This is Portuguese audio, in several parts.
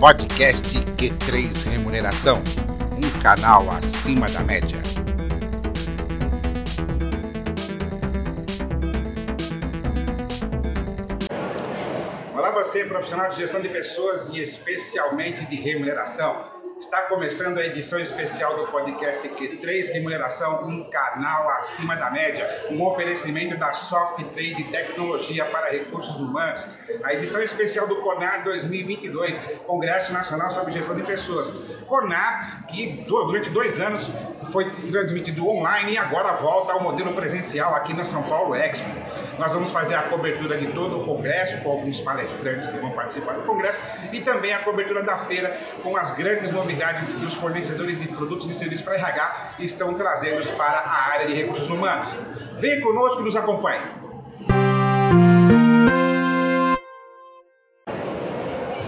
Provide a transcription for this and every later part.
Podcast Q3 Remuneração, um canal acima da média. Olá você, profissional de gestão de pessoas e especialmente de remuneração. Está começando a edição especial do podcast Q3 Remuneração, um canal acima da média, um oferecimento da Soft Trade Tecnologia para Recursos Humanos. A edição especial do CONAR 2022, Congresso Nacional sobre Gestão de Pessoas. CONAR, que durante dois anos foi transmitido online e agora volta ao modelo presencial aqui na São Paulo Expo. Nós vamos fazer a cobertura de todo o congresso, com alguns palestrantes que vão participar do congresso, e também a cobertura da feira com as grandes novidades novidades que os fornecedores de produtos e serviços para RH estão trazendo para a área de recursos humanos. Vem conosco e nos acompanhe.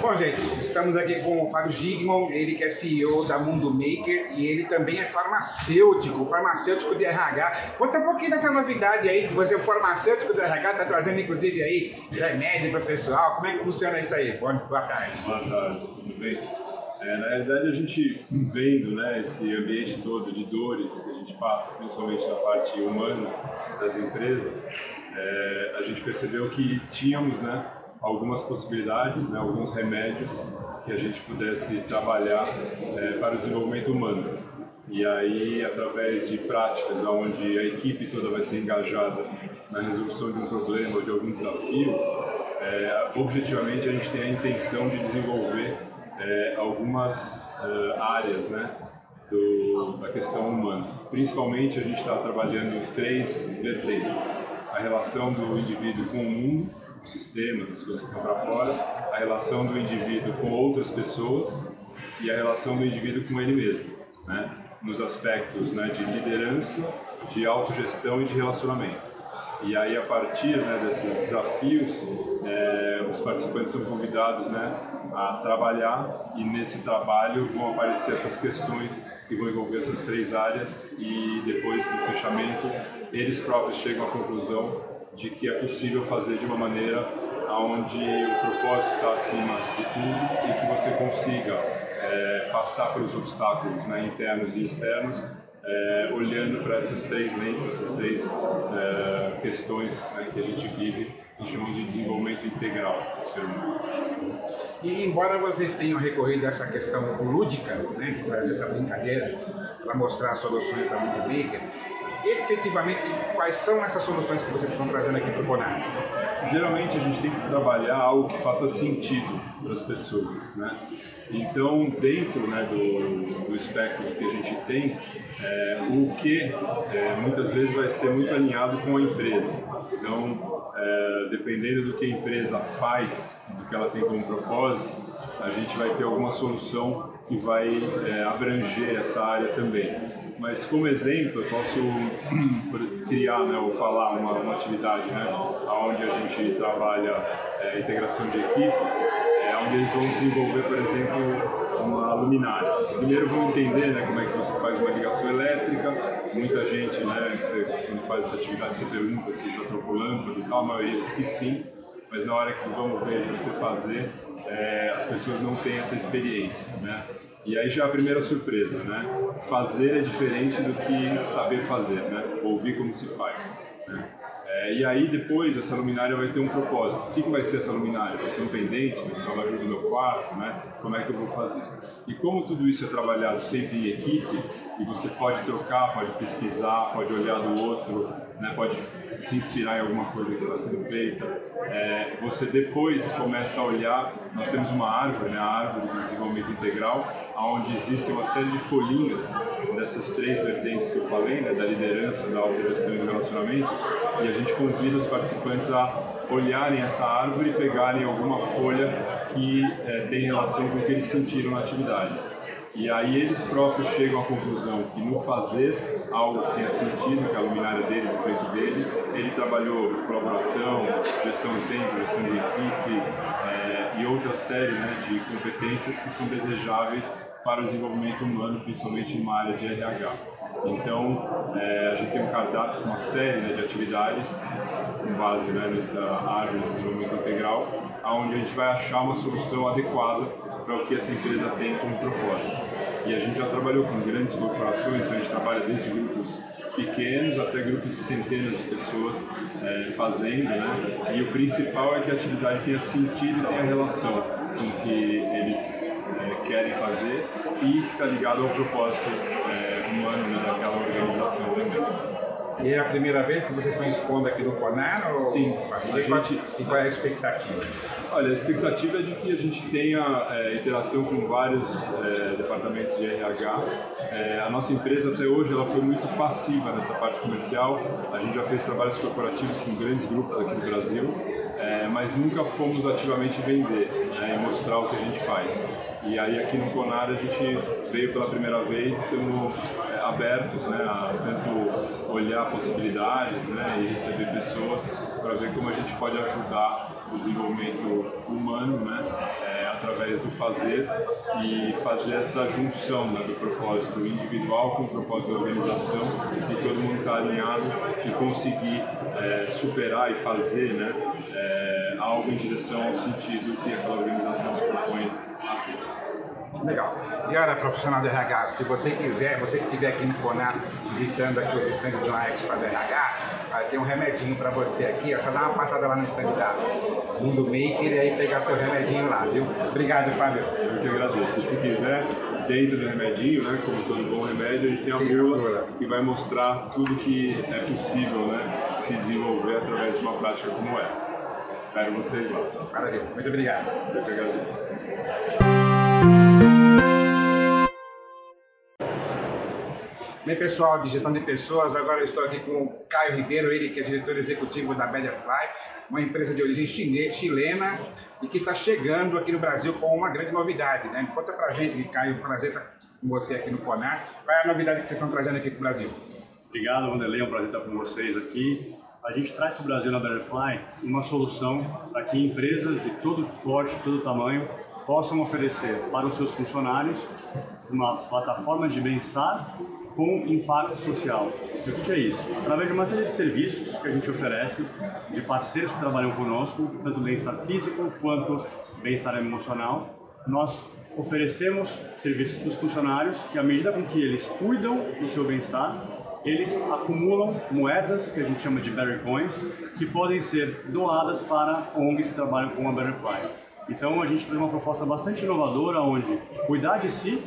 Bom, gente, estamos aqui com o Fábio Gigman, ele que é CEO da Mundo Maker e ele também é farmacêutico, farmacêutico de RH. Conta um pouquinho dessa novidade aí, que você é farmacêutico de RH, está trazendo inclusive aí remédio para o pessoal. Como é que funciona isso aí? Boa tarde. Boa tarde, tudo bem? É, na realidade, a gente vendo né, esse ambiente todo de dores que a gente passa, principalmente na parte humana das empresas, é, a gente percebeu que tínhamos né, algumas possibilidades, né, alguns remédios que a gente pudesse trabalhar é, para o desenvolvimento humano. E aí, através de práticas onde a equipe toda vai ser engajada na resolução de um problema ou de algum desafio, é, objetivamente a gente tem a intenção de desenvolver é, algumas uh, áreas né, do, da questão humana. Principalmente a gente está trabalhando três vertentes. A relação do indivíduo com o mundo, os sistemas, as coisas que estão para fora, a relação do indivíduo com outras pessoas e a relação do indivíduo com ele mesmo, né? nos aspectos né, de liderança, de autogestão e de relacionamento. E aí, a partir né, desses desafios, é, os participantes são convidados né, a trabalhar e nesse trabalho vão aparecer essas questões que vão envolver essas três áreas e depois, no fechamento, eles próprios chegam à conclusão de que é possível fazer de uma maneira onde o propósito está acima de tudo e que você consiga é, passar pelos obstáculos né, internos e externos é, olhando para essas três lentes, essas três é, questões né, que a gente vive e chama de desenvolvimento integral do ser humano. E embora vocês tenham recorrido a essa questão lúdica, né, trazer essa brincadeira para mostrar as soluções da Mundo Maker, efetivamente quais são essas soluções que vocês estão trazendo aqui para o Conar? Geralmente a gente tem que trabalhar algo que faça sentido para as pessoas, né? Então, dentro né, do, do espectro que a gente tem, é, o que é, muitas vezes vai ser muito alinhado com a empresa. Então, é, dependendo do que a empresa faz, do que ela tem como propósito, a gente vai ter alguma solução que vai é, abranger essa área também. Mas como exemplo, eu posso criar né, ou falar uma, uma atividade né, onde a gente trabalha é, integração de equipe onde eles vão desenvolver, por exemplo, uma luminária. Primeiro vão entender né, como é que você faz uma ligação elétrica. Muita gente, né, você, quando faz essa atividade, você pergunta se já trocou lâmpada e tal, a maioria diz que sim, mas na hora que vamos ver você fazer, é, as pessoas não têm essa experiência, né? E aí já é a primeira surpresa, né? Fazer é diferente do que saber fazer, né? Ouvir como se faz. Né? É, e aí depois essa luminária vai ter um propósito. O que, que vai ser essa luminária? Vai ser um pendente? Vai ser uma ajuda do meu quarto? Né? Como é que eu vou fazer? E como tudo isso é trabalhado sempre em equipe, e você pode trocar, pode pesquisar, pode olhar do outro, né? pode se inspirar em alguma coisa que está sendo feita, é, você depois começa a olhar, nós temos uma árvore, né? a árvore do desenvolvimento integral, onde existe uma série de folhinhas dessas três vertentes que eu falei, né? da liderança, da autogestão e do relacionamento, e a gente convida os participantes a olharem essa árvore e pegarem alguma folha que é, tem relação com o que eles sentiram na atividade. E aí eles próprios chegam à conclusão que no fazer algo que tenha sentido, que é a luminária dele, do jeito dele, ele trabalhou colaboração, gestão de tempo, gestão de equipe é, e outra série né, de competências que são desejáveis para o desenvolvimento humano, principalmente numa área de RH. Então, é, a gente tem um cardápio, uma série né, de atividades com base né, nessa área de desenvolvimento integral, onde a gente vai achar uma solução adequada para o que essa empresa tem como propósito. E a gente já trabalhou com grandes corporações, então a gente trabalha desde grupos pequenos até grupos de centenas de pessoas é, fazendo, né? E o principal é que a atividade tenha sentido e tenha relação com o que eles é, querem fazer e está ligado ao propósito é, humano né, daquela organização também. E é a primeira vez que vocês estão expondo aqui no Conar? Ou... Sim. A gente... e qual é a expectativa? Olha, a expectativa é de que a gente tenha é, interação com vários é, departamentos de RH. É, a nossa empresa até hoje ela foi muito passiva nessa parte comercial. A gente já fez trabalhos corporativos com grandes grupos aqui no Brasil, é, mas nunca fomos ativamente vender né, e mostrar o que a gente faz. E aí aqui no Conar a gente veio pela primeira vez, estamos abertos né, a tanto olhar possibilidades né, e receber pessoas para ver como a gente pode ajudar o desenvolvimento humano né, é, através do fazer e fazer essa junção né, do propósito individual com o propósito da organização e todo mundo estar tá alinhado e conseguir é, superar e fazer né, é, algo em direção ao sentido que aquela organização se propõe a ter. Legal. E olha, profissional de RH, se você quiser, você que estiver aqui no Conar visitando aqui os estandes do Expo do RH, ter um remedinho para você aqui, é só dar uma passada lá no stand da Mundo Maker e aí pegar seu remedinho lá, viu? Obrigado, Fábio. Eu que agradeço. E se quiser, dentro do remedinho, né, como todo bom remédio, a gente tem a bula que vai mostrar tudo que é possível né, se desenvolver através de uma prática como essa. Espero vocês lá. Maravilha. Muito obrigado. Eu que agradeço. Bem, pessoal de gestão de pessoas, agora eu estou aqui com o Caio Ribeiro, ele que é diretor executivo da Betterfly, uma empresa de origem chilena e que está chegando aqui no Brasil com uma grande novidade. Né? Conta pra gente, Caio, prazer estar com você aqui no Conar. Qual é a novidade que vocês estão trazendo aqui para o Brasil? Obrigado, Wanderlei, é um prazer estar com vocês aqui. A gente traz para o Brasil na Betterfly uma solução para que empresas de todo porte, todo tamanho, possam oferecer para os seus funcionários uma plataforma de bem-estar com impacto social. E o que é isso? Através de uma série de serviços que a gente oferece, de parceiros que trabalham conosco, tanto bem-estar físico quanto bem-estar emocional, nós oferecemos serviços para os funcionários que, à medida com que eles cuidam do seu bem-estar, eles acumulam moedas, que a gente chama de Better Coins, que podem ser doadas para ONGs que trabalham com a Betterfly. Então a gente fez uma proposta bastante inovadora, onde cuidar de si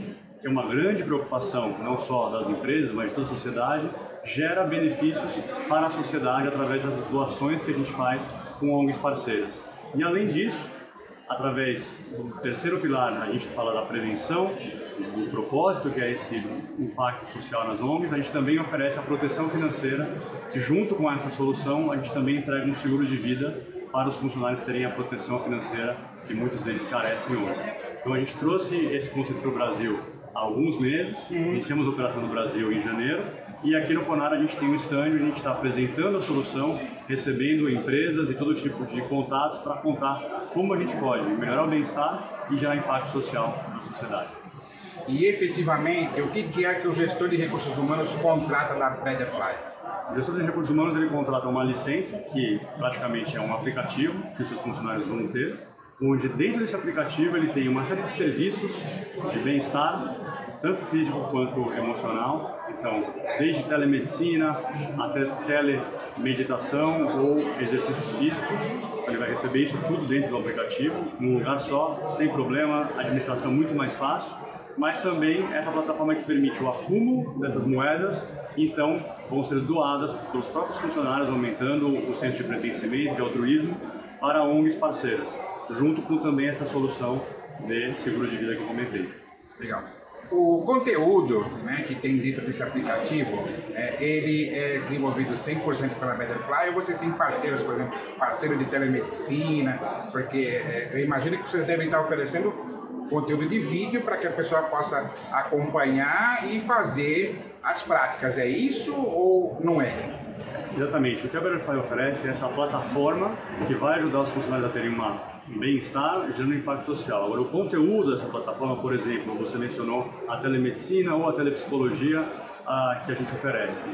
que é uma grande preocupação, não só das empresas, mas de toda a sociedade, gera benefícios para a sociedade através das doações que a gente faz com ONGs parceiras. E além disso, através do terceiro pilar, a gente fala da prevenção, do propósito que é esse impacto social nas ONGs, a gente também oferece a proteção financeira, que junto com essa solução, a gente também entrega um seguro de vida para os funcionários terem a proteção financeira que muitos deles carecem hoje. Então a gente trouxe esse conceito para o Brasil há alguns meses, uhum. iniciamos a operação no Brasil em janeiro, e aqui no Conar a gente tem um stand onde a gente está apresentando a solução, recebendo empresas e todo tipo de contatos para contar como a gente pode melhorar o bem-estar e gerar impacto social na sociedade. E efetivamente, o que é que o gestor de recursos humanos contrata da Betterfly? O gestor de recursos humanos ele contrata uma licença, que praticamente é um aplicativo que os seus funcionários vão ter, onde dentro desse aplicativo ele tem uma série de serviços de bem-estar, tanto físico quanto emocional. Então, desde telemedicina até telemeditação ou exercícios físicos, ele vai receber isso tudo dentro do aplicativo, num lugar só, sem problema, administração muito mais fácil. Mas também essa plataforma que permite o acúmulo dessas moedas, então vão ser doadas pelos próprios funcionários, aumentando o senso de pertencimento, de altruísmo, para ONGs parceiras junto com também essa solução de seguro de vida que eu comentei. Legal. O conteúdo né, que tem dentro desse aplicativo, é, ele é desenvolvido 100% pela Betterfly ou vocês têm parceiros, por exemplo, parceiro de telemedicina, porque é, eu imagino que vocês devem estar oferecendo conteúdo de vídeo para que a pessoa possa acompanhar e fazer as práticas. É isso ou não é? Exatamente. O que a Betterfly oferece é essa plataforma que vai ajudar os funcionários a terem uma bem-estar, gerando impacto social. Agora, o conteúdo dessa plataforma, por exemplo, você mencionou a telemedicina ou a telepsicologia a, que a gente oferece.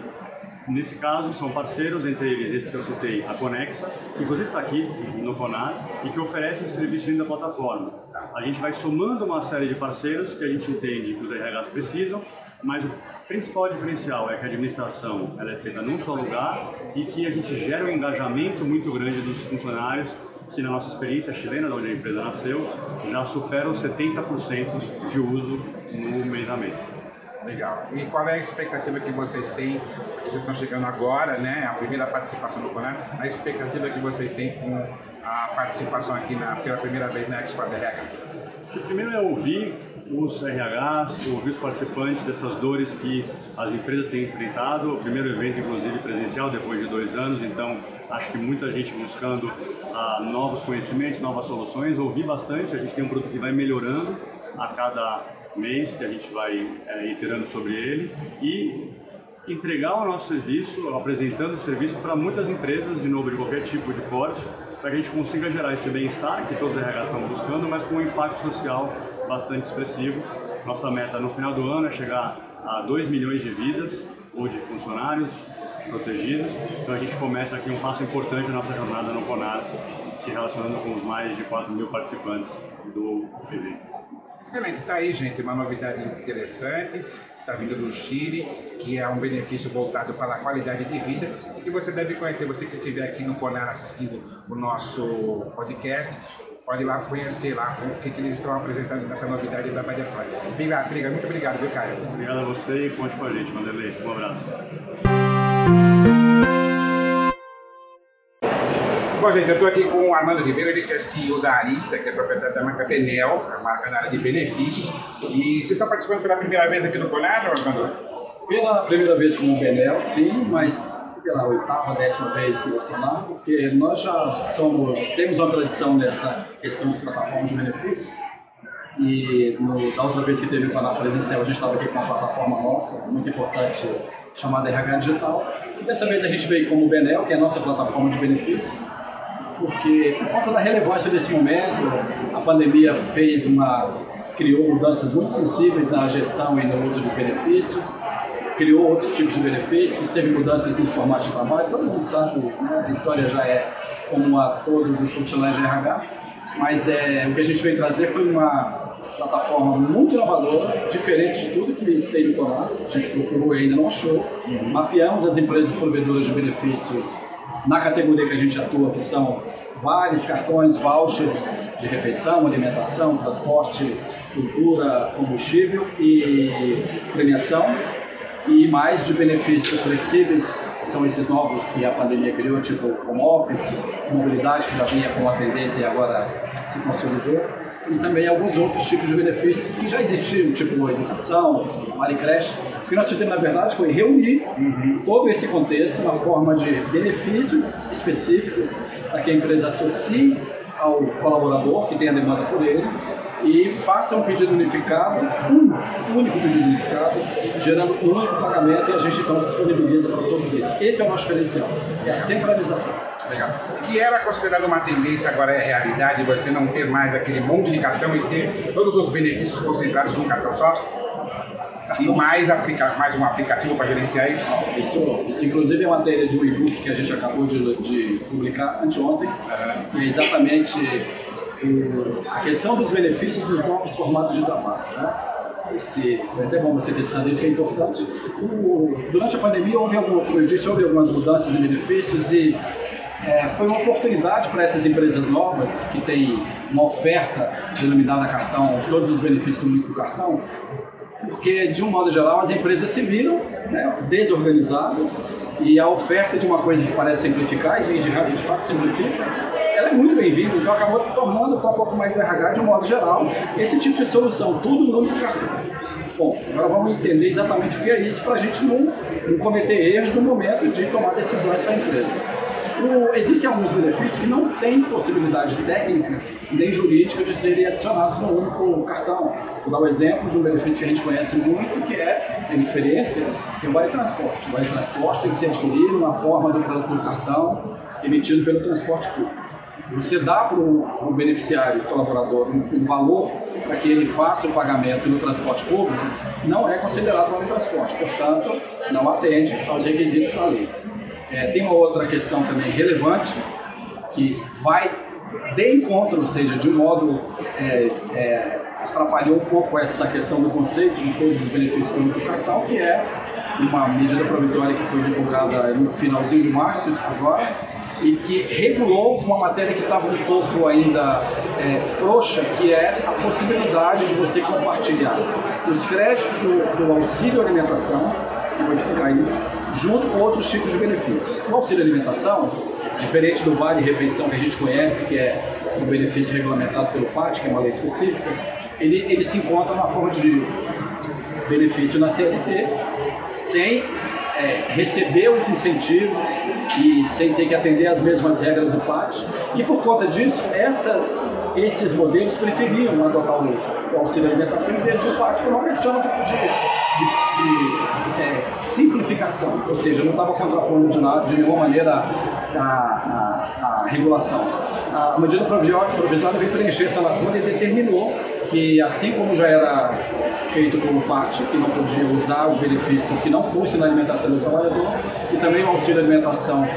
Nesse caso, são parceiros, entre eles esse que eu citei, a Conexa, que inclusive está aqui no Conar, e que oferece esse serviço dentro da plataforma. A gente vai somando uma série de parceiros que a gente entende que os RHs precisam, mas o principal diferencial é que a administração ela é feita num só lugar e que a gente gera um engajamento muito grande dos funcionários que na nossa experiência chilena, onde a empresa nasceu, já supera os 70% de uso no mês a mês. Legal. E qual é a expectativa que vocês têm? Vocês estão chegando agora, né? A primeira participação no Conar. A expectativa que vocês têm com a participação aqui na, pela primeira vez na Expo RH? O primeiro é ouvir os RHs, ouvir os participantes dessas dores que as empresas têm enfrentado. O primeiro evento, inclusive, presencial, depois de dois anos, então acho que muita gente buscando ah, novos conhecimentos, novas soluções. Ouvir bastante, a gente tem um produto que vai melhorando a cada mês, que a gente vai é, iterando sobre ele. E entregar o nosso serviço, apresentando esse serviço para muitas empresas, de novo, de qualquer tipo de porte, para que a gente consiga gerar esse bem-estar que todos os RH estão buscando, mas com um impacto social bastante expressivo. Nossa meta no final do ano é chegar a 2 milhões de vidas ou de funcionários protegidos. Então a gente começa aqui um passo importante na nossa jornada no CONAR, se relacionando com os mais de 4 mil participantes do evento. Excelente, está aí, gente, uma novidade interessante está vindo do Chile, que é um benefício voltado para a qualidade de vida e que você deve conhecer. Você que estiver aqui no Conar assistindo o nosso podcast, pode ir lá conhecer lá o que, que eles estão apresentando nessa novidade da Butterfly. Obrigado, obrigado, muito obrigado, viu, Caio? Obrigado a você e conte com a gente, Vanderlei. Um abraço. Bom, gente, eu estou aqui com o Armando Ribeiro, ele que é CEO da Arista, que é proprietário da marca Benel, a marca na área de benefícios. E vocês estão participando pela primeira vez aqui no Conar, Armando? Pela primeira vez como Benel, sim, mas pela oitava, décima vez Conar, porque nós já somos, temos uma tradição nessa questão de plataforma de benefícios. E no, da outra vez que teve o Conar presencial, a gente estava aqui com uma plataforma nossa, muito importante, chamada RH Digital. E dessa vez a gente veio como Benel, que é a nossa plataforma de benefícios porque por conta da relevância desse momento, a pandemia fez uma criou mudanças muito sensíveis à gestão e no uso de benefícios, criou outros tipos de benefícios, teve mudanças nos formatos de trabalho, todo mundo sabe, né? a história já é comum a todos os profissionais de RH, mas é, o que a gente veio trazer foi uma plataforma muito inovadora, diferente de tudo que tem no Conar, a gente procurou e ainda não achou, mapeamos as empresas provedoras de benefícios na categoria que a gente atua, que são vários cartões, vouchers de refeição, alimentação, transporte, cultura, combustível e premiação, e mais de benefícios flexíveis, são esses novos que a pandemia criou, tipo home office, mobilidade, que já vinha com a tendência e agora se consolidou, e também alguns outros tipos de benefícios que já existiam, tipo educação, vale creche, que nós fizemos, na verdade, foi reunir uhum. todo esse contexto na forma de benefícios específicos para que a empresa associe ao colaborador que tem a demanda por ele e faça um pedido unificado, um único pedido unificado, gerando um único pagamento e a gente então disponibiliza para todos eles. Esse é o nosso diferencial, é a centralização. Legal. O que era considerado uma tendência agora é realidade, você não ter mais aquele monte de cartão e ter todos os benefícios concentrados num cartão só? E mais, aplica mais um aplicativo para gerenciar isso? isso? Isso, inclusive, é matéria de um e-book que a gente acabou de, de publicar anteontem, uhum. que é exatamente a questão dos benefícios dos novos formatos de trabalho. Né? Esse, até bom você ter citado isso, que é importante. O, durante a pandemia, houve, algum, como eu disse, houve algumas mudanças e benefícios e é, foi uma oportunidade para essas empresas novas que têm uma oferta denominada cartão, todos os benefícios do único cartão, porque, de um modo geral, as empresas se viram né, desorganizadas e a oferta de uma coisa que parece simplificar e de, de fato simplifica, ela é muito bem-vinda, então acabou tornando o Top of Mind RH, de um modo geral, esse tipo de solução, tudo no único cartão. Bom, agora vamos entender exatamente o que é isso para a gente não, não cometer erros no momento de tomar decisões para a empresa. O, existem alguns benefícios que não têm possibilidade técnica nem jurídica de serem adicionados no único cartão. Vou dar o um exemplo de um benefício que a gente conhece muito, que é, tem experiência, que é o Vale Transporte. O Vale Transporte tem que ser adquirido na forma do, do cartão emitido pelo transporte público. você dá para o beneficiário, colaborador, um, um valor para que ele faça o pagamento no transporte público, não é considerado vale transporte, portanto, não atende aos requisitos da lei. É, tem uma outra questão também relevante, que vai de encontro, ou seja, de um modo é, é, atrapalhou um pouco essa questão do conceito de todos os benefícios do cartão, que é uma medida provisória que foi divulgada no finalzinho de março agora e que regulou uma matéria que estava um pouco ainda é, frouxa, que é a possibilidade de você compartilhar os créditos do, do auxílio alimentação, eu vou explicar isso, junto com outros tipos de benefícios. O auxílio alimentação, diferente do vale refeição que a gente conhece, que é um benefício regulamentado pelo PAT, que é uma lei específica, ele, ele se encontra na forma de benefício na CLT, sem é, receber os incentivos e sem ter que atender às mesmas regras do PAT. E por conta disso, essas, esses modelos preferiam adotar o, o auxílio alimentação em vez do PAT por uma questão de, de, de, é, simplificação, ou seja, não estava contrapondo de, nada, de nenhuma maneira a, a, a regulação. A medida provisória veio preencher essa lacuna e determinou que, assim como já era feito por parte que não podia usar o benefício que não fosse na alimentação do trabalhador, e também o auxílio alimentação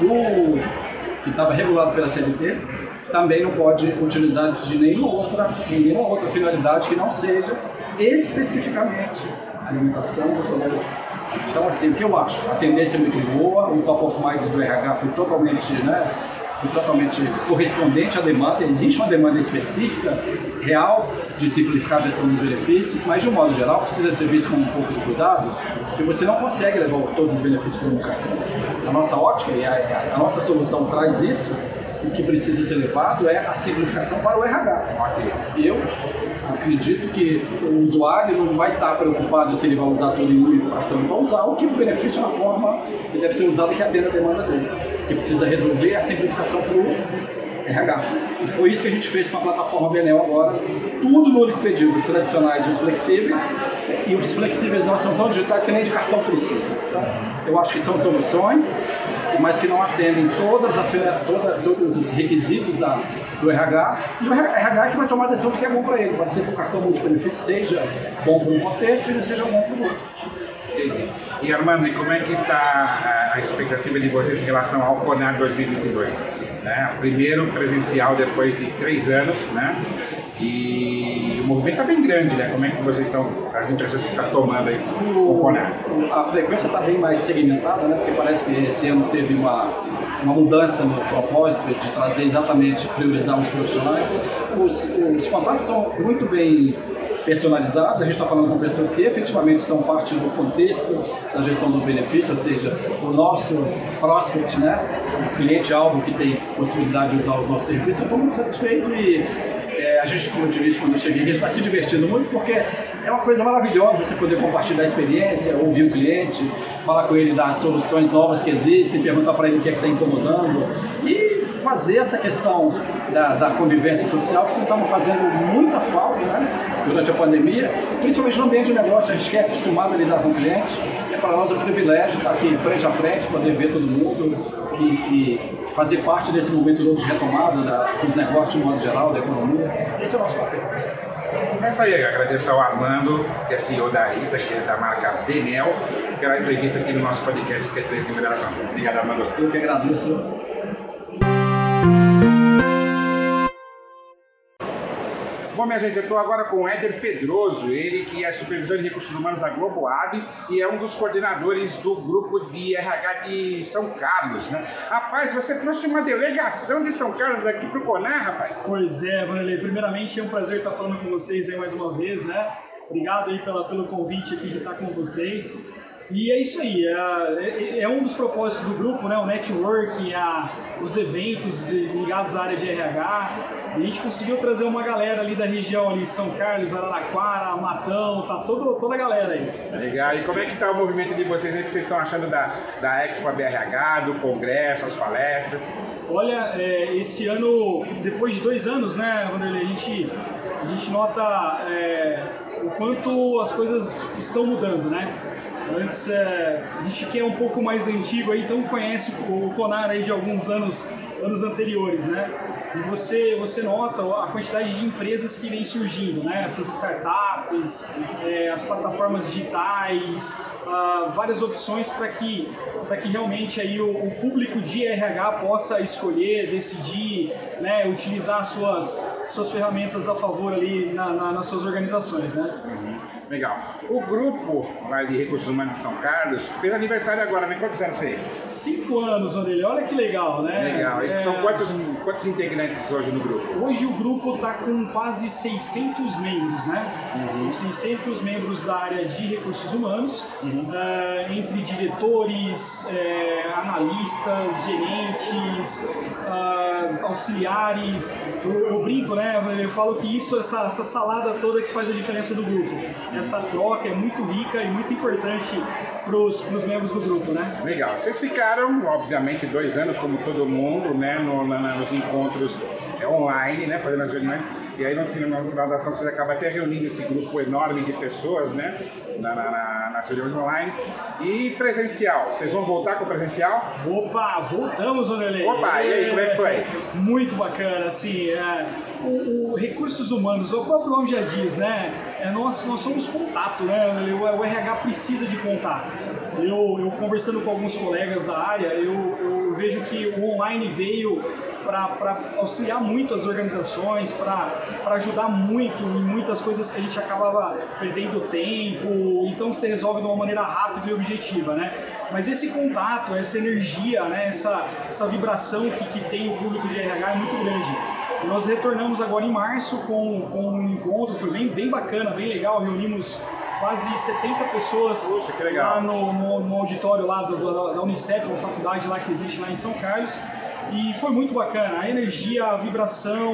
do que estava regulado pela CLT, também não pode utilizar de nenhuma outra, nenhuma outra finalidade que não seja especificamente alimentação. Então, assim, o que eu acho? A tendência é muito boa, o top of mind do RH foi totalmente né, totalmente correspondente à demanda. Existe uma demanda específica, real, de simplificar a gestão dos benefícios, mas de um modo geral precisa ser visto com um pouco de cuidado, porque você não consegue levar todos os benefícios para um cartão. A nossa ótica e a, a, nossa solução traz isso. O que precisa ser levado é a simplificação para o RH. Eu acredito que o usuário não vai estar preocupado se ele vai usar todo em único cartão, ele vai usar o que benefício na forma que deve ser usado que atenda a demanda dele. Que precisa resolver a simplificação para o RH. E foi isso que a gente fez com a plataforma Benel agora. Tudo no único pedido, os tradicionais e os flexíveis. E os flexíveis não são tão digitais que nem de cartão precisa. Eu acho que são soluções, mas que não atendem todas as, toda, todos os requisitos da, do RH, e o RH é que vai tomar a decisão do que é bom para ele. Pode ser que o cartão multibenefício seja bom para um contexto e não seja bom para o outro. Entendi. E Armando, e como é que está a expectativa de vocês em relação ao CONAR 2022? Né? Primeiro presencial depois de três anos, né? E o movimento está bem grande, né? Como é que vocês estão, as impressões que está tomando aí o, o CONAR? A frequência está bem mais segmentada, né? Porque parece que esse ano teve uma, uma mudança no propósito de trazer exatamente, priorizar os profissionais. Os, os contatos são muito bem personalizados, a gente está falando com pessoas que efetivamente são parte do contexto da gestão do benefício, ou seja, o nosso prospect, né, o cliente-alvo que tem possibilidade de usar os nossos serviços, eu estou muito satisfeito e é, a gente, como eu te disse quando eu cheguei, está se divertindo muito porque é uma coisa maravilhosa você poder compartilhar a experiência, ouvir o cliente, falar com ele das soluções novas que existem, perguntar para ele o que é está incomodando e fazer essa questão da, da convivência social que estamos fazendo muita falta né, durante a pandemia, principalmente no ambiente de negócio. A gente quer é acostumado a lidar com o cliente, é para nós um privilégio estar aqui frente a frente, poder ver todo mundo e, e fazer parte desse momento novo de retomada da, dos negócios de modo geral, da economia. Esse é o nosso papel. É isso aí, agradeço ao Armando, que é CEO da Insta, que é da marca Benel, pela entrevista aqui no nosso podcast Q3 de Mineração. Obrigado, Armando. Eu que agradeço. Bom, minha gente, eu estou agora com o Éder Pedroso, ele que é supervisor de recursos humanos da Globo Aves e é um dos coordenadores do grupo de RH de São Carlos, né? Rapaz, você trouxe uma delegação de São Carlos aqui para o Conar, rapaz? Pois é, Vanderlei, primeiramente é um prazer estar falando com vocês aí mais uma vez, né? Obrigado aí pela, pelo convite aqui de estar com vocês. E é isso aí, é, é, é, um dos propósitos do grupo, né? O network, a, os eventos de, ligados à área de RH. E a gente conseguiu trazer uma galera ali da região ali, São Carlos, Araraquara, Matão, tá todo, toda a galera aí. Legal. E como é que tá o movimento de vocês? O que vocês estão achando da, da Expo BRH, do congresso, as palestras? Olha, é, esse ano, depois de dois anos, né, Vanderlei, a gente, a gente nota é, o quanto as coisas estão mudando, né? Antes, é, a gente que é um pouco mais antigo aí, então conhece o Conar aí de alguns anos anos anteriores, né? E você, você nota a quantidade de empresas que vem surgindo, né? Essas startups, é, as plataformas digitais, uh, várias opções para que, que realmente aí o, o, público de RH possa escolher, decidir, né? utilizar suas, suas ferramentas a favor ali na, na, nas suas organizações, né? Legal. O grupo lá de Recursos Humanos de São Carlos fez aniversário agora, né? Quantos anos fez? Cinco anos, Vanderlei. Olha que legal, né? Legal. E é... são quantos, quantos integrantes hoje no grupo? Hoje o grupo está com quase 600 membros, né? Uhum. São 600 membros da área de recursos humanos, uhum. uh, entre diretores, uh, analistas, gerentes, uh, auxiliares. Eu, eu, brinco, né? Eu falo que isso, essa, essa salada toda que faz a diferença do grupo essa troca é muito rica e muito importante para os membros do grupo, né? Legal. Vocês ficaram, obviamente, dois anos, como todo mundo, né, no, na, nos encontros é, online, né, fazendo as reuniões. E aí, no final, no final das contas, você acaba até reunindo esse grupo enorme de pessoas, né, na, na, na, reuniões online. E presencial, vocês vão voltar com o presencial? Opa, voltamos, Vanderlei. Opa, e aí, como é que foi? Muito bacana, assim, é, o, o, Recursos Humanos, o próprio nome já diz, né, é, nós, nós somos contato, né, o, o RH precisa de contato. Eu, eu conversando com alguns colegas da área, eu, eu vejo que o online veio para auxiliar muito as organizações, para ajudar muito em muitas coisas que a gente acabava perdendo tempo, então se resolve de uma maneira rápida e objetiva, né? Mas esse contato, essa energia, né, essa, essa vibração que, que tem o público de RH é muito grande. Nós retornamos agora em março com, com um encontro, foi bem, bem bacana, bem legal, reunimos quase 70 pessoas Puxa, lá no, no, no, auditório lá do, da, da Unicep, uma faculdade lá que existe lá em São Carlos. E foi muito bacana. A energia, a vibração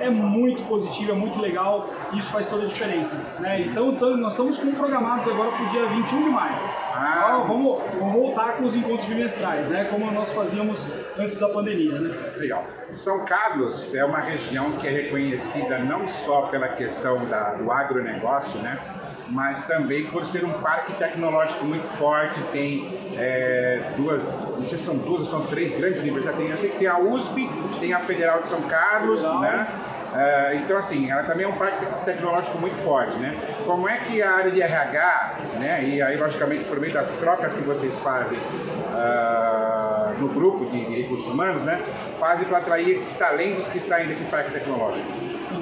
é muito positiva, é muito legal. Isso faz toda a diferença. Né? Então, nós estamos programados agora para o dia 21 de maio. Ah. Então, vamos, vamos, voltar com os encontros bimestrais, né? como nós fazíamos antes da pandemia. Né? Legal. São Carlos é uma região que é reconhecida não só pela questão da, do agronegócio, né? mas também por ser um parque tecnológico muito forte, tem é, duas, não sei se são duas ou são três grandes universidades, tem, tem a USP, tem a Federal de São Carlos, né? É, então, assim, ela também é um parque tecnológico muito forte, né? Como é que a área de RH, né, e aí, logicamente, por meio das trocas que vocês fazem uh, no grupo de recursos humanos, né, fazem para atrair esses talentos que saem desse parque tecnológico?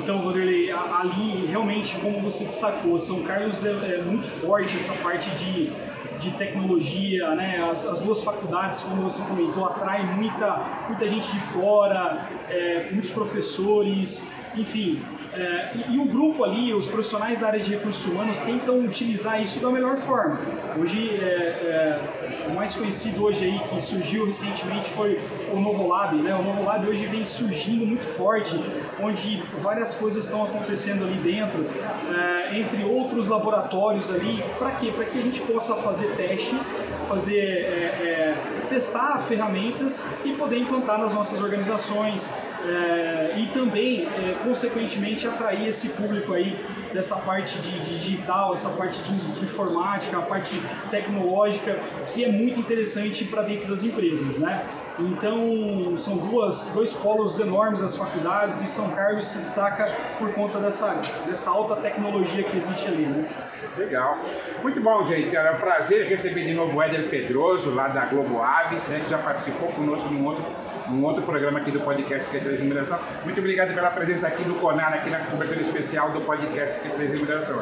Então, Vanderlei, ali realmente, como você destacou, São Carlos é, é muito forte essa parte de, de tecnologia, né? As, as, duas faculdades, como você comentou, atraem muita, muita gente de fora, é, muitos professores, enfim, é, e, e, o grupo ali, os profissionais da área de recursos humanos tentam utilizar isso da melhor forma. Hoje, é, é, o mais conhecido hoje aí que surgiu recentemente foi o Novolab, né? O Novolab hoje vem surgindo muito forte, onde várias coisas estão acontecendo ali dentro, é, entre outros laboratórios ali. Para quê? Para que a gente possa fazer testes, fazer é, é, testar ferramentas e poder implantar nas nossas organizações, é, e também, é, consequentemente, atrair esse público aí dessa parte de, de digital, essa parte de, de, informática, a parte tecnológica, que é muito interessante para dentro das empresas, né? Então, são duas, dois polos enormes as faculdades e São Carlos se destaca por conta dessa, dessa alta tecnologia que existe ali, né? Legal. Muito bom, gente. Era um prazer receber de novo o Éder Pedroso, lá da Globo Aves, né, que já participou conosco num outro um outro programa aqui do podcast Q3 Remuneração. Muito obrigado pela presença aqui no Conar, aqui na cobertura especial do podcast Q3 Remuneração.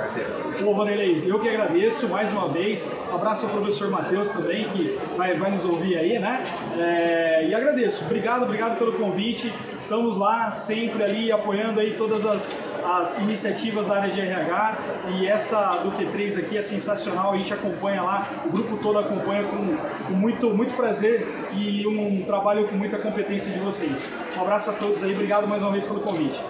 Ô, Vanderlei, eu que agradeço mais uma vez. Abraço ao professor Matheus também, que vai, vai nos ouvir aí, né? É, e agradeço. Obrigado, obrigado pelo convite. Estamos lá sempre ali apoiando aí todas as as iniciativas da área de RH e essa do Q3 aqui é sensacional, a gente acompanha lá, o grupo todo acompanha com, com muito, muito prazer e um trabalho com muita competência de vocês. Um abraço a todos aí, obrigado mais uma vez pelo convite.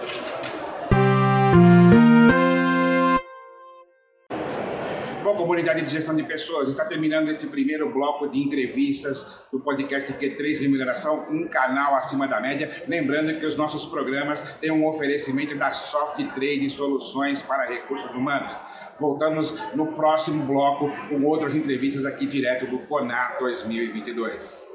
comunidade de gestão de pessoas, está terminando esse primeiro bloco de entrevistas do podcast Q3 Remuneração, um canal acima da média. Lembrando que os nossos programas têm um oferecimento da Soft Trade Soluções para Recursos Humanos. Voltamos no próximo bloco com outras entrevistas aqui direto do CONAR 2022.